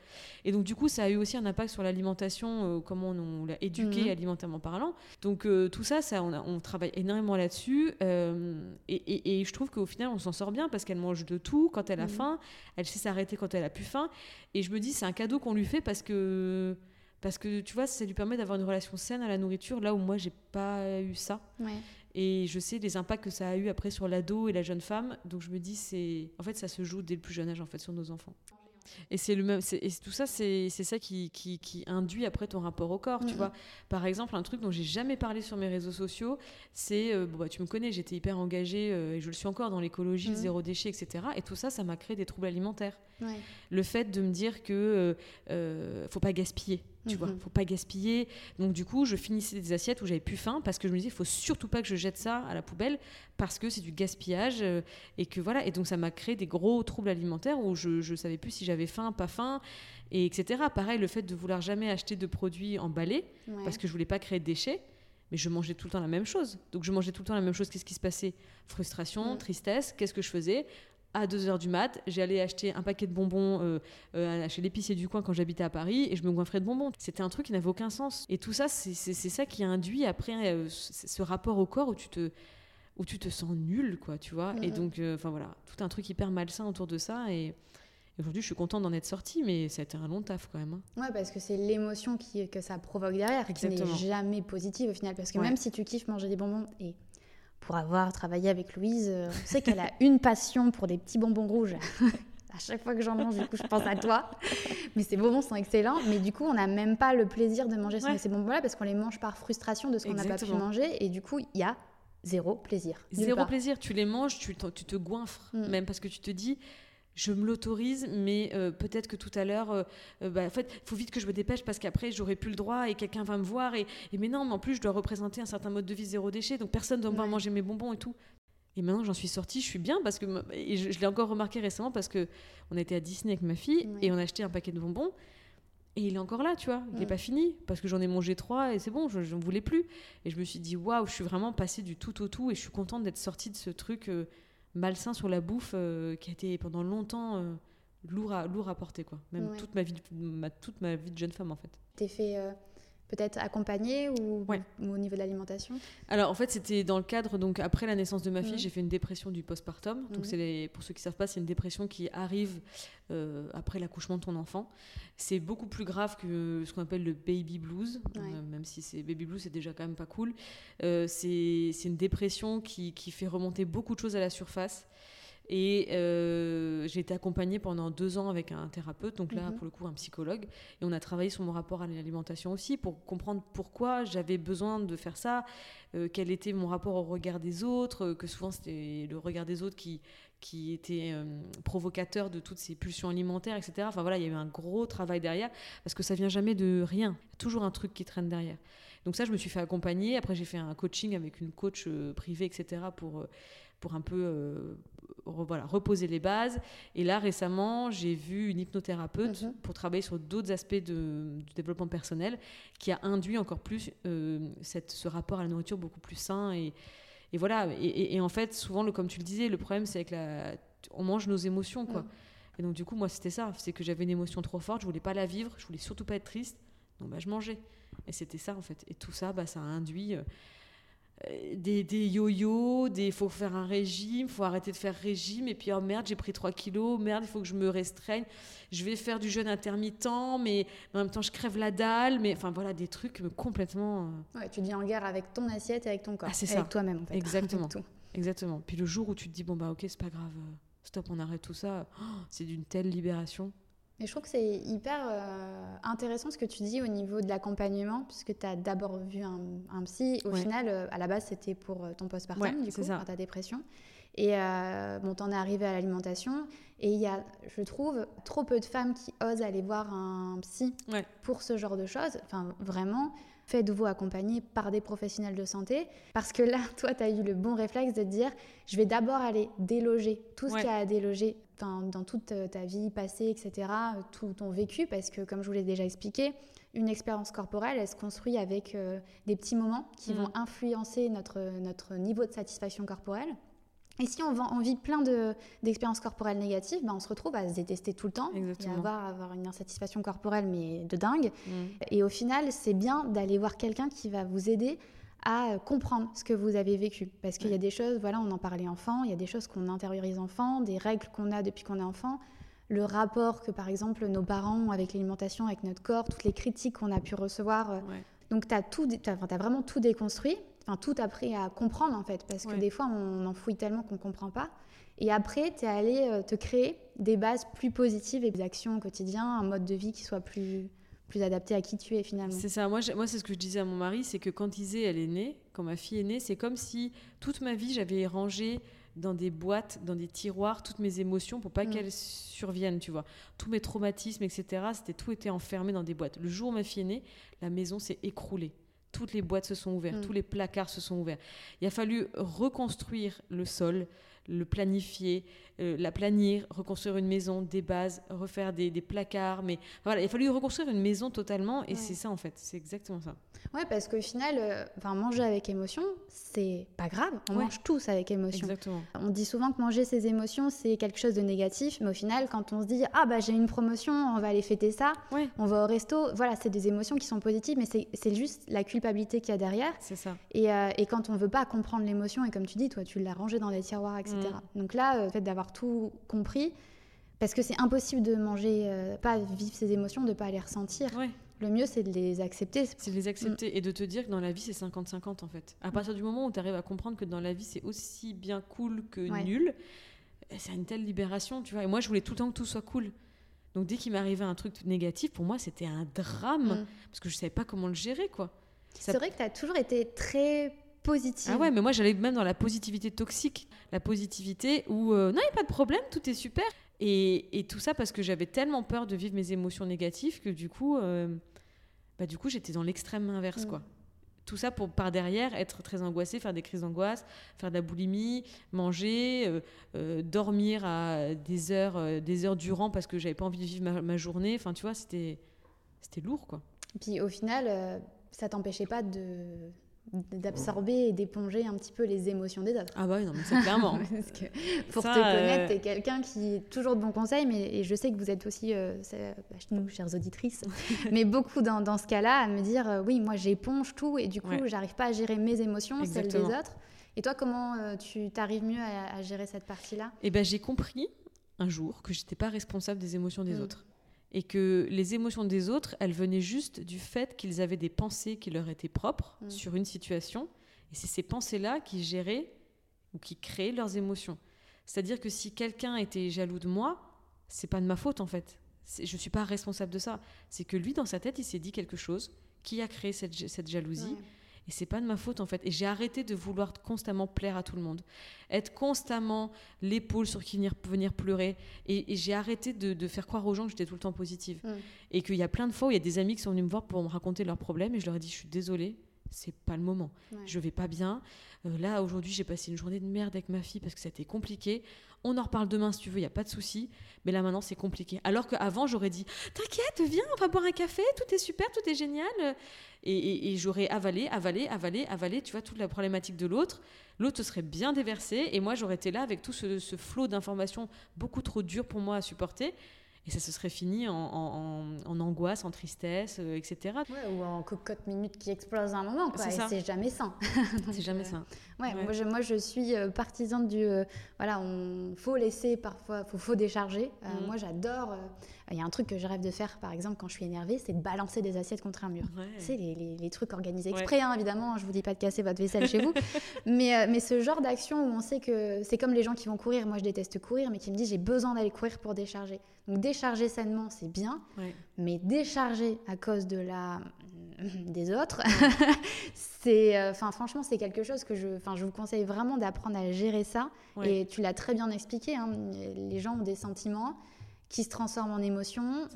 Et donc, du coup, ça a eu aussi un impact sur l'alimentation, comment on, l'a éduqué mhm. alimentairement parlant. Donc, tout ça, ça on, travaille énormément là-dessus. Et, je trouve qu'au final, on s'en sort bien parce qu'elle mange de tout quand elle a mhm. faim, elle sait s'arrêter quand elle a plus faim. Et je me dis, c'est un cadeau qu'on lui fait parce que parce que tu vois, ça lui permet d'avoir une relation saine à la nourriture, là où moi, j'ai pas eu ça. Et je sais les impacts que ça a eu après sur l'ado et la jeune femme. Donc je me dis, c'est en fait, ça se joue dès le plus jeune âge en fait sur nos enfants. Et c'est le même, et tout ça, c'est ça qui, qui, qui, induit après ton rapport au corps, tu vois. Par exemple, un truc dont j'ai jamais parlé sur mes réseaux sociaux, c'est, euh, bon, bah, tu me connais, j'étais hyper engagée euh, et je le suis encore dans l'écologie, le zéro déchet, etc. Et tout ça, ça m'a créé des troubles alimentaires. Le fait de me dire que euh, faut pas gaspiller tu vois, mhm. faut pas gaspiller. Donc du coup, je finissais des assiettes où j'avais plus faim parce que je me disais, il faut surtout pas que je jette ça à la poubelle parce que c'est du gaspillage et que voilà. Et donc ça m'a créé des gros troubles alimentaires où je, je savais plus si j'avais faim, pas faim, et etc. Pareil, le fait de vouloir jamais acheter de produits emballés parce que je voulais pas créer de déchets. Mais je mangeais tout le temps la même chose. Donc je mangeais tout le temps la même chose. Qu'est-ce qui se passait? Frustration, tristesse. Qu'est-ce que je faisais? À 2h du mat, j'allais acheter un paquet de bonbons euh, euh, chez l'épicier du coin quand j'habitais à Paris et je me goinfrais de bonbons. C'était un truc qui n'avait aucun sens. Et tout ça, c'est ça qui induit après euh, ce rapport au corps où tu te, où tu te sens nul, quoi, tu vois. Et donc, enfin voilà, tout un truc hyper malsain autour de ça. Et, aujourd'hui, je suis contente d'en être sortie, mais ça a été un long taf quand même. Hein. Ouais, parce que c'est l'émotion que ça provoque derrière qui n'est jamais positive au final. Parce que même si tu kiffes manger des bonbons et pour avoir travaillé avec Louise, euh, on sait qu'elle a une passion pour des petits bonbons rouges. à chaque fois que j'en mange, du coup, je pense à toi. Mais ces bonbons sont excellents. Mais du coup, on n'a même pas le plaisir de manger ces bonbons-là parce qu'on les mange par frustration de ce qu'on n'a pas pu manger. Et du coup, il y a zéro plaisir. Zéro plaisir. Tu les manges, tu, tu te goinfres. Mm. Même parce que tu te dis, je me l'autorise, mais euh, peut-être que tout à l'heure, euh, euh, bah, en fait, il faut vite que je me dépêche parce qu'après, j'aurai plus le droit et quelqu'un va me voir. Et, mais non, mais en plus, je dois représenter un certain mode de vie zéro déchet, donc personne ne doit me manger mes bonbons et tout. Et maintenant, j'en suis sortie, je suis bien parce que je, l'ai encore remarqué récemment parce que on était à Disney avec ma fille et on a acheté un paquet de bonbons. Et il est encore là, tu vois. Il n'est pas fini parce que j'en ai mangé trois et c'est bon, je n'en voulais plus. Et je me suis dit, waouh, je suis vraiment passée du tout au tout et je suis contente d'être sortie de ce truc malsain sur la bouffe euh, qui a été pendant longtemps euh, lourd, à, lourd à porter, quoi. Même toute, ma vie, ma, toute ma vie de jeune femme, en fait. T'es fait euh, peut-être accompagner ou, au niveau de l'alimentation Alors en fait c'était dans le cadre donc après la naissance de ma fille j'ai fait une dépression du postpartum. Donc c'est pour ceux qui savent pas c'est une dépression qui arrive euh, après l'accouchement de ton enfant. C'est beaucoup plus grave que ce qu'on appelle le baby blues. Euh, même si c'est baby blues c'est déjà quand même pas cool. Euh, c'est une dépression qui, qui fait remonter beaucoup de choses à la surface et euh, j'ai été accompagnée pendant deux ans avec un thérapeute, donc là, mhm. pour le coup, un psychologue. Et on a travaillé sur mon rapport à l'alimentation aussi pour comprendre pourquoi j'avais besoin de faire ça, euh, quel était mon rapport au regard des autres, que souvent c'était le regard des autres qui, qui était euh, provocateur de toutes ces pulsions alimentaires, etc. Enfin voilà, il y a eu un gros travail derrière parce que ça vient jamais de rien. Il y a toujours un truc qui traîne derrière. Donc ça, je me suis fait accompagner. Après, j'ai fait un coaching avec une coach privée, etc. pour pour un peu euh, voilà, reposer les bases. Et là, récemment, j'ai vu une hypnothérapeute mhm. pour travailler sur d'autres aspects de, du développement personnel qui a induit encore plus euh, cette, ce rapport à la nourriture beaucoup plus sain. Et, et voilà. Et, en fait, souvent, le, comme tu le disais, le problème, c'est que on mange nos émotions. quoi. Mhm. Et donc, du coup, moi, c'était ça. C'est que j'avais une émotion trop forte, je voulais pas la vivre, je voulais surtout pas être triste. Donc, bah, je mangeais. Et c'était ça, en fait. Et tout ça, bah, ça a induit. Euh, des, des yo-yo, des faut faire un régime, faut arrêter de faire régime, et puis oh merde, j'ai pris 3 kilos, merde, il faut que je me restreigne, je vais faire du jeûne intermittent, mais, en même temps je crève la dalle, mais enfin voilà, des trucs complètement. Euh, ouais, tu deviens en guerre avec ton assiette et avec ton corps, ah, c'est avec toi-même en fait. Exactement. Exactement. Puis le jour où tu te dis, bon bah ok, c'est pas grave, euh, stop, on arrête tout ça, oh, c'est d'une telle libération. Et je trouve que c'est hyper euh, intéressant ce que tu dis au niveau de l'accompagnement, puisque tu as d'abord vu un, psy. Au final, euh, à la base, c'était pour euh, ton postpartum, du coup, pour ta dépression. Et bon, t'en es arrivé à l'alimentation. Et il y a, je trouve, trop peu de femmes qui osent aller voir un psy pour ce genre de choses. Enfin, vraiment, faites-vous accompagner par des professionnels de santé. Parce que là, toi, tu as eu le bon réflexe de te dire, je vais d'abord aller déloger tout ce qu'il y a à déloger dans toute euh, ta vie passée, etc., tout ton vécu, parce que comme je vous l'ai déjà expliqué, une expérience corporelle, elle se construit avec euh, des petits moments qui mm. vont influencer notre, notre niveau de satisfaction corporelle. Et si on, on vit plein d'expériences corporelles négatives, ben on se retrouve à se détester tout le temps Exactement. et à avoir, avoir une insatisfaction corporelle, mais de dingue. Mm. Et au final, c'est bien d'aller voir quelqu'un qui va vous aider à comprendre ce que vous avez vécu. Parce qu'il y a des choses, voilà, on en parlait enfant, il y a des choses qu'on intériorise enfant, des règles qu'on a depuis qu'on est enfant, le rapport que par exemple nos parents ont avec l'alimentation, avec notre corps, toutes les critiques qu'on a pu recevoir. euh, Ouais. Donc tu as, vraiment tout déconstruit, enfin tout appris à comprendre en fait, parce que Ouais. des fois on enfouit tellement qu'on ne comprend pas. Et après, tu es allé euh, te créer des bases plus positives et des actions au quotidien, un mode de vie qui soit plus, plus adapté à qui tu es finalement. C'est ça, moi, moi c'est ce que je disais à mon mari, c'est que quand Isée, elle est née, quand ma fille est née, c'est comme si toute ma vie, j'avais rangé dans des boîtes, dans des tiroirs, toutes mes émotions pour pas Mm. qu'elles surviennent, tu vois. Tous mes traumatismes, etc., c'était tout était enfermé dans des boîtes. Le jour où ma fille est née, la maison s'est écroulée. Toutes les boîtes se sont ouvertes, Mm. tous les placards se sont ouverts. Il a fallu reconstruire le sol, le planifier, euh, la planir, reconstruire une maison, des bases, refaire des, des placards. Mais voilà, il a fallu reconstruire une maison totalement et Ouais. c'est ça en fait, c'est exactement ça. Ouais, parce qu'au final, euh, enfin, manger avec émotion, c'est pas grave. On Ouais. mange tous avec émotion. Exactement. On dit souvent que manger ses émotions, c'est quelque chose de négatif, mais au final, quand on se dit ah bah j'ai une promotion, on va aller fêter ça, Ouais, on va au resto, voilà, c'est des émotions qui sont positives, mais c'est c'est juste la culpabilité qu'il y a derrière. c'est ça. Et, euh, et quand on veut pas comprendre l'émotion, et comme tu dis, toi, tu l'as rangé dans des tiroirs, etc. Mm. Donc là, euh, le fait d'avoir tout compris, parce que c'est impossible de manger, euh, pas vivre ses émotions, de pas les ressentir. Ouais, Le mieux, c'est de les accepter. c'est de les accepter et de te dire que dans la vie c'est 50-50 en fait. À partir du moment où tu arrives à comprendre que dans la vie c'est aussi bien cool que Ouais. nul, eh, c'est une telle libération, tu vois. Et moi je voulais tout le temps que tout soit cool. Donc dès qu'il m'arrivait un truc négatif, pour moi c'était un drame Mm. parce que je savais pas comment le gérer quoi. Ça- C'est vrai que tu as toujours été très positive. Ah ouais, mais moi j'allais même dans la positivité toxique, la positivité où euh, non, il n'y a pas de problème, tout est super. Et, et tout ça parce que j'avais tellement peur de vivre mes émotions négatives que du coup, euh, bah, du coup j'étais dans l'extrême inverse. Mm. quoi. Tout ça pour par derrière être très angoissée, faire des crises d'angoisse, faire de la boulimie, manger, euh, dormir à des heures, des heures durant parce que j'avais pas envie de vivre ma, ma journée. Enfin, tu vois, c'était c'était lourd quoi. Puis au final, ça t'empêchait pas de d'absorber et d'éponger un petit peu les émotions des autres. Ah bah oui, non, mais c'est clairement. Parce que pour Ça, te connaître, euh, t'es quelqu'un qui est toujours de bons conseils, mais et je sais que vous êtes aussi, euh, c'est- bah, nous, chères auditrices, mais beaucoup dans, dans ce cas-là, à me dire, euh, oui, moi j'éponge tout et du coup, Ouais. j'arrive pas à gérer mes émotions, celles des autres. Et toi, comment euh, tu t'arrives mieux à, à gérer cette partie-là? Et ben j'ai compris un jour que j'étais pas responsable des émotions des Mm. autres. Et que les émotions des autres, elles venaient juste du fait qu'ils avaient des pensées qui leur étaient propres Mm. sur une situation. Et c'est ces pensées-là qui géraient ou qui créaient leurs émotions. C'est-à-dire que si quelqu'un était jaloux de moi, c'est pas de ma faute en fait. Je suis pas responsable de ça. C'est que lui, dans sa tête, il s'est dit quelque chose qui a créé cette, cette jalousie. Et c'est pas de ma faute en fait. Et j'ai arrêté de vouloir constamment plaire à tout le monde. Être constamment l'épaule sur qui venir, venir pleurer. Et, et j'ai arrêté de, de faire croire aux gens que j'étais tout le temps positive. Mm. Et qu'il y a plein de fois où il y a des amis qui sont venus me voir pour me raconter leurs problèmes. Et je leur ai dit, je suis désolée, c'est pas le moment. Ouais. Je vais pas bien. Euh, là, aujourd'hui, j'ai passé une journée de merde avec ma fille parce que été compliqué. On en reparle demain si tu veux, il n'y a pas de souci. Mais là, maintenant, c'est compliqué. Alors qu'avant, j'aurais dit T'inquiète, viens, on va boire un café, tout est super, tout est génial. Et, et- et j'aurais avalé, avalé, avalé, avalé, tu vois, toute la problématique de l'autre. L'autre se serait bien déversé et moi, j'aurais été là avec tout ce, ce flot d'informations beaucoup trop dur pour moi à supporter. Et ça se serait fini en, en- en- en angoisse, en tristesse, euh, etc. Ouais, ou en cocotte minute qui explose à un moment, quoi. C'est Et ça. c'est jamais sain. C'est jamais euh, ça. Ouais, Ouais. Moi, je, moi je suis euh, partisane du euh, voilà, on faut laisser parfois, faut, faut décharger. Euh, Mhm. Moi j'adore. Il y a un truc que je rêve de faire par exemple quand je suis énervée, c'est de balancer des assiettes contre un mur. Ouais. Sais, les, les- les trucs organisés Ouais. exprès, hein, évidemment, je vous dis pas de casser votre vaisselle chez vous. Mais, euh, mais ce genre d'action où on sait que c'est comme les gens qui vont courir, moi je déteste courir, mais qui me disent j'ai besoin d'aller courir pour décharger. Donc décharger sainement, c'est bien, Ouais. mais décharger à cause de la des autres, c'est, euh, franchement, c'est quelque chose que je, enfin je vous conseille vraiment d'apprendre à gérer ça. Et tu l'as très bien expliqué, hein, les gens ont des sentiments qui se transforment en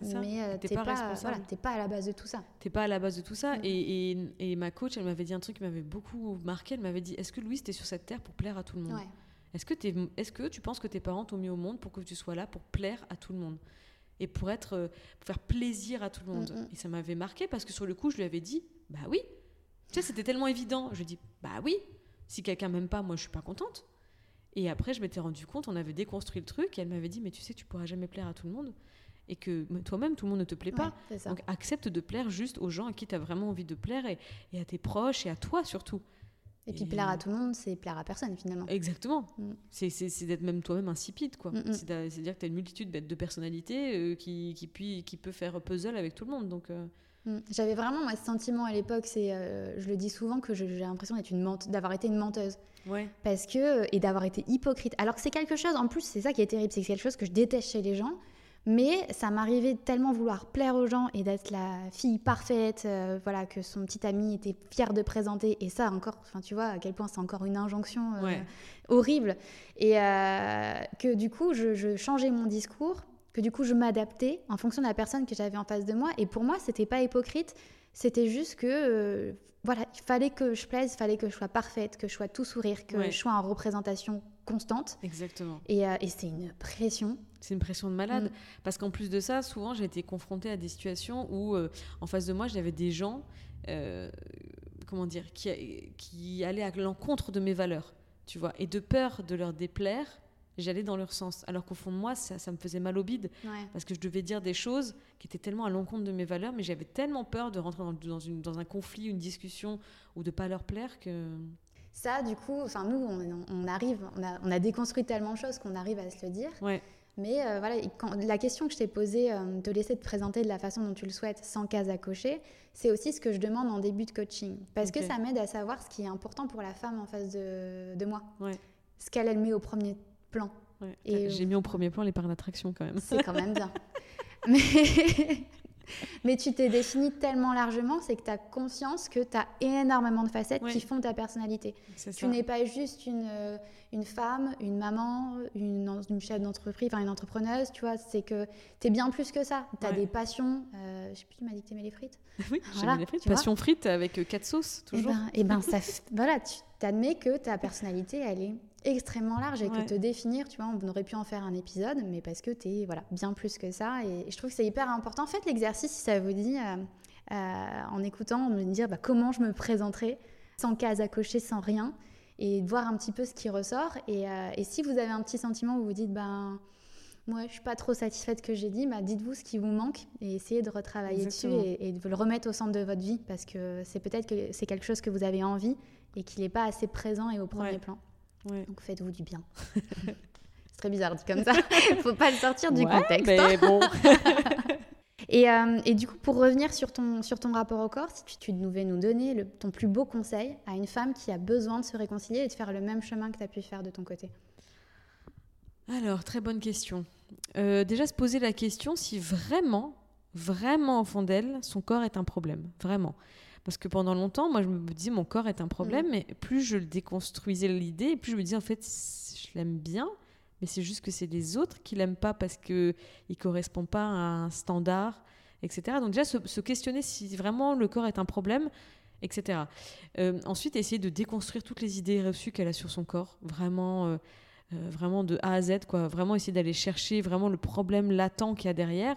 ça. mais euh, T'es pas pas, voilà, t'es pas à la base de tout ça. T'es pas à la base de tout ça. Mm. Et, et- et ma coach, elle m'avait dit un truc qui m'avait beaucoup marqué. Elle m'avait dit Est-ce que Louise, t'es sur cette terre pour plaire à tout le monde? Ouais. Est-ce que, est-ce que tu penses que tes parents t'ont mis au monde pour que tu sois là pour plaire à tout le monde? Et pour être euh, pour faire plaisir à tout le monde Mm, mm. Et ça m'avait marqué parce que sur le coup, je lui avais dit Bah oui. Tu sais, c'était tellement évident. Je lui ai dit Bah oui. Si quelqu'un m'aime pas, moi, je suis pas contente. Et après, je m'étais rendu compte, on avait déconstruit le truc, et elle m'avait dit, mais tu sais tu pourras jamais plaire à tout le monde, et que toi-même, tout le monde ne te plaît pas. Donc accepte de plaire juste aux gens à qui tu as vraiment envie de plaire, et, et, à tes proches, et à toi surtout. Et, puis plaire à tout le monde, c'est plaire à personne finalement. Exactement. Mm. C'est d'être même toi-même insipide, quoi. Mm, mm. C'est-à-dire que tu as une multitude de personnalités euh, qui, qui, puis, qui peut faire puzzle avec tout le monde. Donc... Euh, J'avais vraiment moi, ce sentiment à l'époque, c'est, euh, je le dis souvent, que j'ai l'impression d'être une d'avoir été une menteuse. Ouais. Parce que, et d'avoir été hypocrite. Alors que c'est quelque chose, en plus, c'est ça qui est terrible, c'est quelque chose que je déteste chez les gens. Mais ça m'arrivait tellement vouloir plaire aux gens et d'être la fille parfaite, euh, voilà, que son petit ami était fier de présenter. Et ça, encore, enfin, tu vois à quel point c'est encore une injonction euh, horrible. Et que du coup, je, je changeais mon discours que du coup je m'adaptais en fonction de la personne que j'avais en face de moi. Et pour moi, c'était pas hypocrite, c'était juste que euh, voilà, il fallait que je plaise, il fallait que je sois parfaite, que je sois tout sourire, que je sois en représentation constante. Exactement. Et, euh, et c'est une pression. C'est une pression de malade. Mm. Parce qu'en plus de ça, souvent j'ai été confrontée à des situations où euh, en face de moi, j'avais des gens, comment dire, qui, qui allaient à l'encontre de mes valeurs. Tu vois, et de peur de leur déplaire, j'allais dans leur sens. Alors qu'au fond de moi, ça, ça, me faisait mal au bide. Parce que je devais dire des choses qui étaient tellement à l'encontre de mes valeurs, mais j'avais tellement peur de rentrer dans, dans, une, dans, un conflit, une discussion, ou de pas leur plaire que... Ça, du coup, enfin nous, on, on arrive, on a, on a, déconstruit tellement de choses qu'on arrive à se le dire. Ouais. Mais euh, voilà, quand, la question que je t'ai posée, euh, te laisser te présenter de la façon dont tu le souhaites, sans case à cocher, c'est aussi ce que je demande en début de coaching. Parce que ça m'aide à savoir ce qui est important pour la femme en face de, de moi. Ouais. Ce qu'elle, elle met au premier plan. Et J'ai mis au premier plan les parts d'attraction quand même. C'est quand même bien. Mais, Mais tu t'es défini tellement largement, c'est que tu as conscience que tu as énormément de facettes qui font ta personnalité. Tu n'es pas juste une, euh, une femme, une maman, une, une chef d'entreprise, enfin une entrepreneuse, tu vois, c'est que tu es bien plus que ça. Tu as des passions. Euh, je sais plus, tu m'as dit que tu aimais les frites Oui, j'aime les frites. Passion frites avec euh, quatre sauces, eh toujours. Et ben, et ben ça, voilà, tu t'admets que ta personnalité, elle est extrêmement large et que te définir, tu vois, on aurait pu en faire un épisode, mais parce que tu es voilà, bien plus que ça. Et, je trouve que c'est hyper important. Faites l'exercice si ça vous dit, euh, euh, en écoutant, me dire bah, comment je me présenterai sans case à cocher, sans rien, et de voir un petit peu ce qui ressort. Et, euh, et si vous avez un petit sentiment où vous vous dites, ben. moi, je suis pas trop satisfaite que j'ai dit. Bah, dites-vous ce qui vous manque et essayez de retravailler dessus et, et, de le remettre au centre de votre vie parce que c'est peut-être que c'est quelque chose que vous avez envie et qu'il n'est pas assez présent et au premier plan. Donc faites-vous du bien. c'est très bizarre dit comme ça. Il faut pas le sortir du contexte. Mais bon. et, euh, et, du coup, pour revenir sur ton, sur ton rapport au corps, si tu, devais nous donner le, ton plus beau conseil à une femme qui a besoin de se réconcilier et de faire le même chemin que tu as pu faire de ton côté? Alors, très bonne question. Euh, déjà, se poser la question si vraiment, vraiment au fond d'elle, son corps est un problème. Vraiment. Parce que pendant longtemps, moi, je me disais, mon corps est un problème, mm. mais plus je déconstruisais l'idée, plus je me disais, en fait, je l'aime bien, mais c'est juste que c'est les autres qui l'aiment pas parce qu'il ne correspond pas à un standard, etc. Donc déjà, se, questionner si vraiment le corps est un problème, etc. Euh, ensuite, essayer de déconstruire toutes les idées reçues qu'elle a sur son corps, vraiment, euh, euh, vraiment de A à Z, quoi. Vraiment essayer d'aller chercher vraiment le problème latent qu'il y a derrière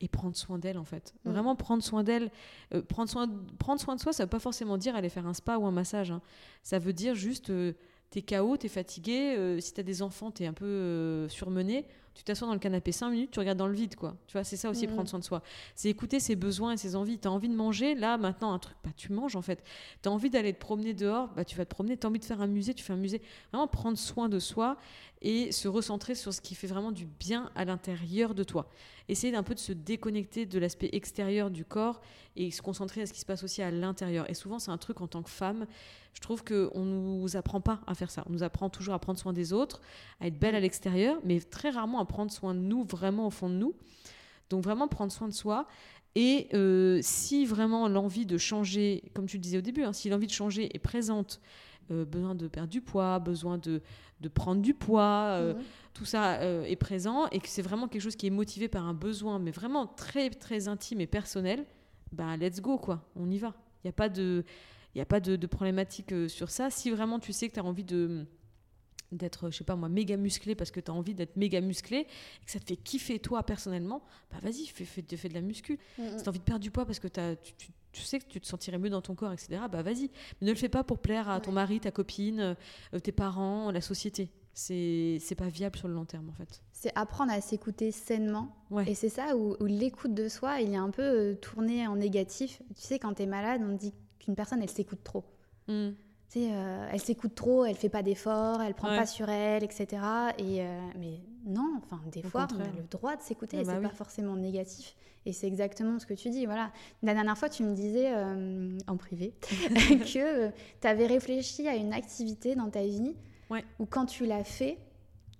et prendre soin d'elle en fait. Mm. Vraiment prendre soin d'elle. Euh, prendre, soin, prendre soin de soi, ça veut pas forcément dire aller faire un spa ou un massage. Hein. Ça veut dire juste, euh, t'es KO, t'es fatigué, euh, si t'as des enfants, t'es un peu surmené, tu t'assois dans le canapé 5 minutes, tu regardes dans le vide, quoi. Tu vois, c'est ça aussi, mm. prendre soin de soi. C'est écouter ses besoins et ses envies. T'as envie de manger, là, maintenant, un truc, bah, tu manges en fait. T'as envie d'aller te promener dehors, bah, tu vas te promener. T'as envie de faire un musée, tu fais un musée. Vraiment prendre soin de soi et se recentrer sur ce qui fait vraiment du bien à l'intérieur de toi. Essayer d'un peu de se déconnecter de l'aspect extérieur du corps et se concentrer à ce qui se passe aussi à l'intérieur. Et souvent, c'est un truc en tant que femme, je trouve qu'on ne nous apprend pas à faire ça. On nous apprend toujours à prendre soin des autres, à être belle à l'extérieur, mais très rarement à prendre soin de nous vraiment au fond de nous. Donc vraiment prendre soin de soi. Et euh, si vraiment l'envie de changer, comme tu le disais au début, hein, si l'envie de changer est présente, euh, besoin de perdre du poids, besoin de, de prendre du poids, euh, mhm. tout ça euh, est présent et que c'est vraiment quelque chose qui est motivé par un besoin, mais vraiment très très intime et personnel, bah let's go quoi, on y va. Il n'y a pas de, y a pas de, problématique sur ça. Si vraiment tu sais que tu as envie de d'être, je sais pas moi, méga musclé parce que tu as envie d'être méga musclé et que ça te fait kiffer toi personnellement, bah vas-y, fais, fais, fais, de la muscu. Mhm. Si tu as envie de perdre du poids parce que as, tu tu sais que tu te sentirais mieux dans ton corps, etc., bah vas-y. Mais ne le fais pas pour plaire à ton mari, ta copine, euh, tes parents, la société. C'est c'est pas viable sur le long terme en fait. C'est apprendre à s'écouter sainement. Ouais. Et c'est ça où, où l'écoute de soi, il est un peu euh, tourné en négatif. Tu sais, quand tu es malade, on dit qu'une personne, elle s'écoute trop. Mm. Tu sais, euh, elle s'écoute trop, elle fait pas d'efforts, elle prend Ouais. pas sur elle, etc. Et, euh, mais non, enfin, des Au fois, on a le droit de s'écouter, Ah et bah c'est oui. pas forcément négatif. Et c'est exactement ce que tu dis. Voilà. La dernière fois, tu me disais euh, en privé que tu avais réfléchi à une activité dans ta vie Ouais. où quand tu l'as fait,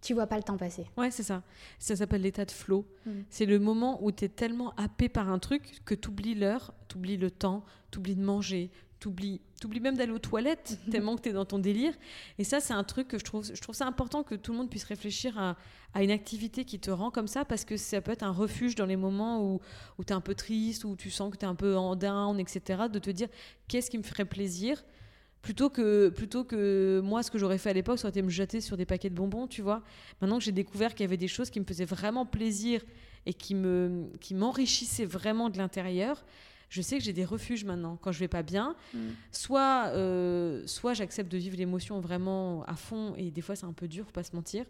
tu vois pas le temps passer. Ouais, c'est ça. Ça s'appelle l'état de flow. Mm. C'est le moment où tu es tellement happé par un truc que tu oublies l'heure, tu oublies le temps, tu oublies de manger, tu oublies même d'aller aux toilettes tellement que tu es dans ton délire. Et ça, c'est un truc que je trouve, je trouve ça important que tout le monde puisse réfléchir à, à une activité qui te rend comme ça parce que ça peut être un refuge dans les moments où, où tu es un peu triste, où tu sens que tu es un peu en down, etc. De te dire qu'est-ce qui me ferait plaisir? Plutôt que, plutôt que moi, ce que j'aurais fait à l'époque, ça aurait été me jeter sur des paquets de bonbons, tu vois. Maintenant que j'ai découvert qu'il y avait des choses qui me faisaient vraiment plaisir et qui me qui m'enrichissaient vraiment de l'intérieur, je sais que j'ai des refuges maintenant. Quand je vais pas bien, Mm. soit, euh, soit j'accepte de vivre l'émotion vraiment à fond et des fois c'est un peu dur, faut pas se mentir.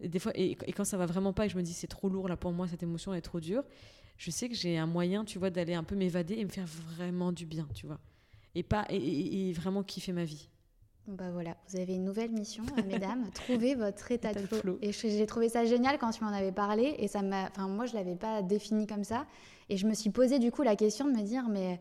Et Des fois, et, et quand ça va vraiment pas et que je me dis c'est trop lourd là pour moi, cette émotion est trop dure, je sais que j'ai un moyen, tu vois, d'aller un peu m'évader et me faire vraiment du bien, tu vois. Et, pas, et, et- vraiment kiffer ma vie. Bah voilà, vous avez une nouvelle mission, euh, mesdames, trouver votre état État de flow. Et j'ai trouvé ça génial quand tu m'en avais parlé, et ça m'a, enfin moi je l'avais pas défini comme ça, et je me suis posé du coup la question de me dire mais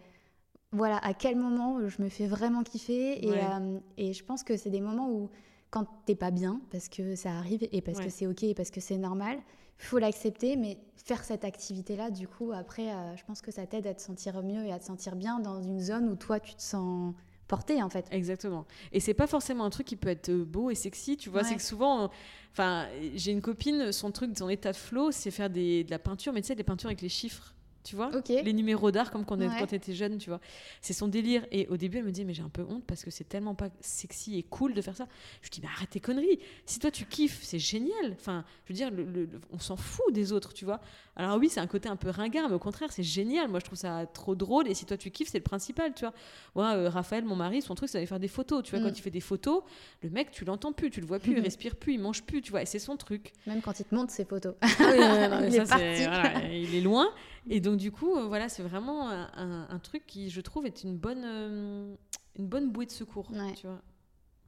voilà à quel moment je me fais vraiment kiffer, et, Ouais. euh, et je pense que c'est des moments où quand t'es pas bien, parce que ça arrive et parce Ouais. que c'est ok et parce que c'est normal, faut l'accepter, mais faire cette activité-là, du coup après, euh, je pense que ça t'aide à te sentir mieux et à te sentir bien dans une zone où toi tu te sens porté en fait. Exactement. Et c'est pas forcément un truc qui peut être euh, beau et sexy, tu vois. Ouais. C'est que souvent, enfin, j'ai une copine, son truc, son état de flow, c'est faire des, de la peinture, mais tu sais, des peintures avec les chiffres, tu vois. Les numéros d'art comme quand, on Ouais. quand t'étais jeune, tu vois. C'est son délire. Et au début, elle me dit, mais j'ai un peu honte parce que c'est tellement pas sexy et cool de faire ça. Je lui dis, mais arrête tes conneries. Si toi tu kiffes, c'est génial. Enfin, je veux dire, le- le- le- on s'en fout des autres, tu vois. Alors oui, c'est un côté un peu ringard, mais au contraire, c'est génial. Moi, je trouve ça trop drôle. Et si toi tu kiffes, c'est le principal, tu vois. Moi, euh, Raphaël, mon mari, son truc, c'est d'aller faire des photos. Tu vois, Mm. quand il fait des photos, le mec, tu l'entends plus, tu le vois plus, il respire plus, il mange plus, tu vois. Et c'est son truc. Même quand il te montre ses photos. Ah oui, ouais, non, mais Il ça, est parti. voilà, il est loin. Et donc, du coup, euh, voilà, c'est vraiment un, un- truc qui, je trouve, est une bonne, euh, une bonne bouée de secours. Ouais. Tu vois.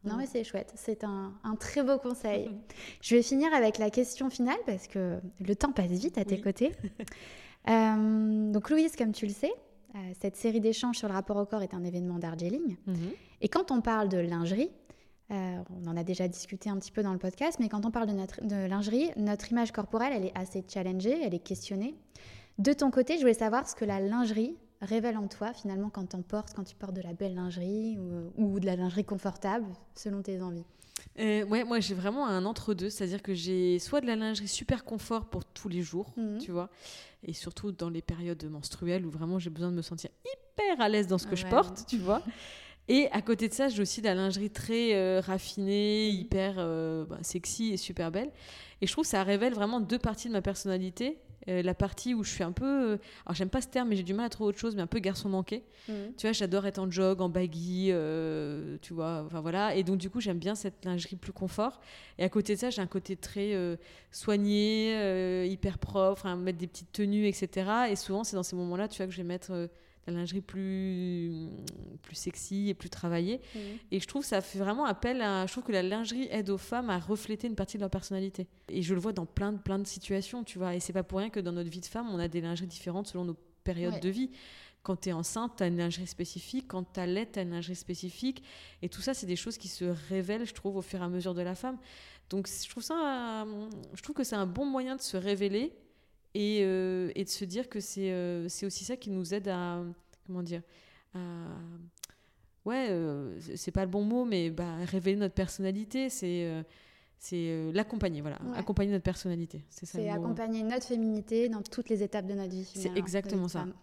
Non, mais c'est chouette. C'est un, un très beau conseil. Je vais finir avec la question finale parce que le temps passe vite à tes Oui. côtés. Euh, donc, Louise, comme tu le sais, euh, cette série d'échanges sur le rapport au corps est un événement d'Argeling. Mhm. Et quand on parle de lingerie, euh, on en a déjà discuté un petit peu dans le podcast, mais quand on parle de, notre, de lingerie, notre image corporelle, elle est assez challengée, elle est questionnée. De ton côté, je voulais savoir ce que la lingerie révèle en toi finalement quand tu portes, quand tu portes de la belle lingerie ou, ou de la lingerie confortable, selon tes envies. Euh, ouais, moi, j'ai vraiment un entre-deux. C'est-à-dire que j'ai soit de la lingerie super confort pour tous les jours, Mhm. tu vois, et surtout dans les périodes menstruelles où vraiment j'ai besoin de me sentir hyper à l'aise dans ce que je porte, tu vois. Et à côté de ça, j'ai aussi de la lingerie très euh, raffinée, Mhm. hyper euh, bah, sexy et super belle. Et je trouve que ça révèle vraiment deux parties de ma personnalité. Euh, la partie où je suis un peu. euh, alors, j'aime pas ce terme, mais j'ai du mal à trouver autre chose, mais un peu garçon manqué. Tu vois, j'adore être en jog, en baggy, euh, tu vois, enfin voilà. Et donc, du coup, j'aime bien cette lingerie plus confort. Et à côté de ça, j'ai un côté très euh, soigné, hyper propre, mettre des petites tenues, etc. Et souvent, c'est dans ces moments-là, tu vois, que je vais mettre la lingerie plus, plus sexy et plus travaillée. Et je trouve que ça fait vraiment appel à. Je trouve que la lingerie aide aux femmes à refléter une partie de leur personnalité. Et je le vois dans plein de, plein de situations, tu vois. Et c'est pas pour rien que dans notre vie de femme, on a des lingeries différentes selon nos périodes Ouais. de vie. Quand tu es enceinte, tu as une lingerie spécifique. Quand tu allaites, tu as une lingerie spécifique. Et tout ça, c'est des choses qui se révèlent, je trouve, au fur et à mesure de la femme. Donc je trouve, ça, je trouve que c'est un bon moyen de se révéler et, euh, et de se dire que c'est euh, c'est aussi ça qui nous aide à. Comment dire à, Ouais, euh, c'est- pas le bon mot, mais bah, révéler notre personnalité, c'est euh, c'est euh, l'accompagner, voilà. Ouais. Accompagner notre personnalité. C'est ça. C'est mot. accompagner notre féminité dans toutes les étapes de notre vie. C'est exactement ça. femme.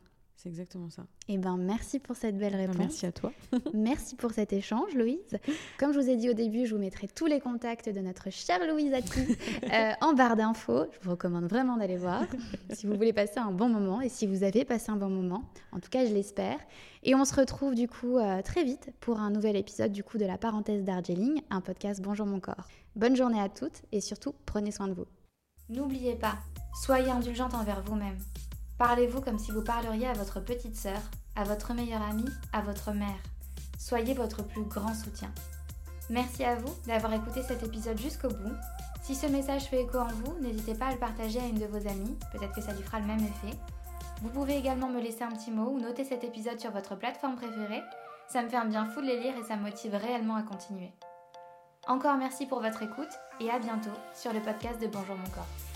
C'est exactement ça. Eh ben, merci pour cette belle réponse. Merci à toi. merci pour cet échange, Louise. Comme je vous ai dit au début, je vous mettrai tous les contacts de notre chère Louise Atti euh, en barre d'infos. Je vous recommande vraiment d'aller voir si vous voulez passer un bon moment et si vous avez passé un bon moment. En tout cas, je l'espère. Et on se retrouve du coup euh, très vite pour un nouvel épisode du coup de la parenthèse Darjeeling, un podcast Bonjour mon corps. Bonne journée à toutes et surtout prenez soin de vous. N'oubliez pas, soyez indulgente envers vous-même. Parlez-vous comme si vous parleriez à votre petite sœur, à votre meilleure amie, à votre mère. Soyez votre plus grand soutien. Merci à vous d'avoir écouté cet épisode jusqu'au bout. Si ce message fait écho en vous, n'hésitez pas à le partager à une de vos amies, peut-être que ça lui fera le même effet. Vous pouvez également me laisser un petit mot ou noter cet épisode sur votre plateforme préférée. Ça me fait un bien fou de les lire et ça me motive réellement à continuer. Encore merci pour votre écoute et à bientôt sur le podcast de Bonjour mon corps.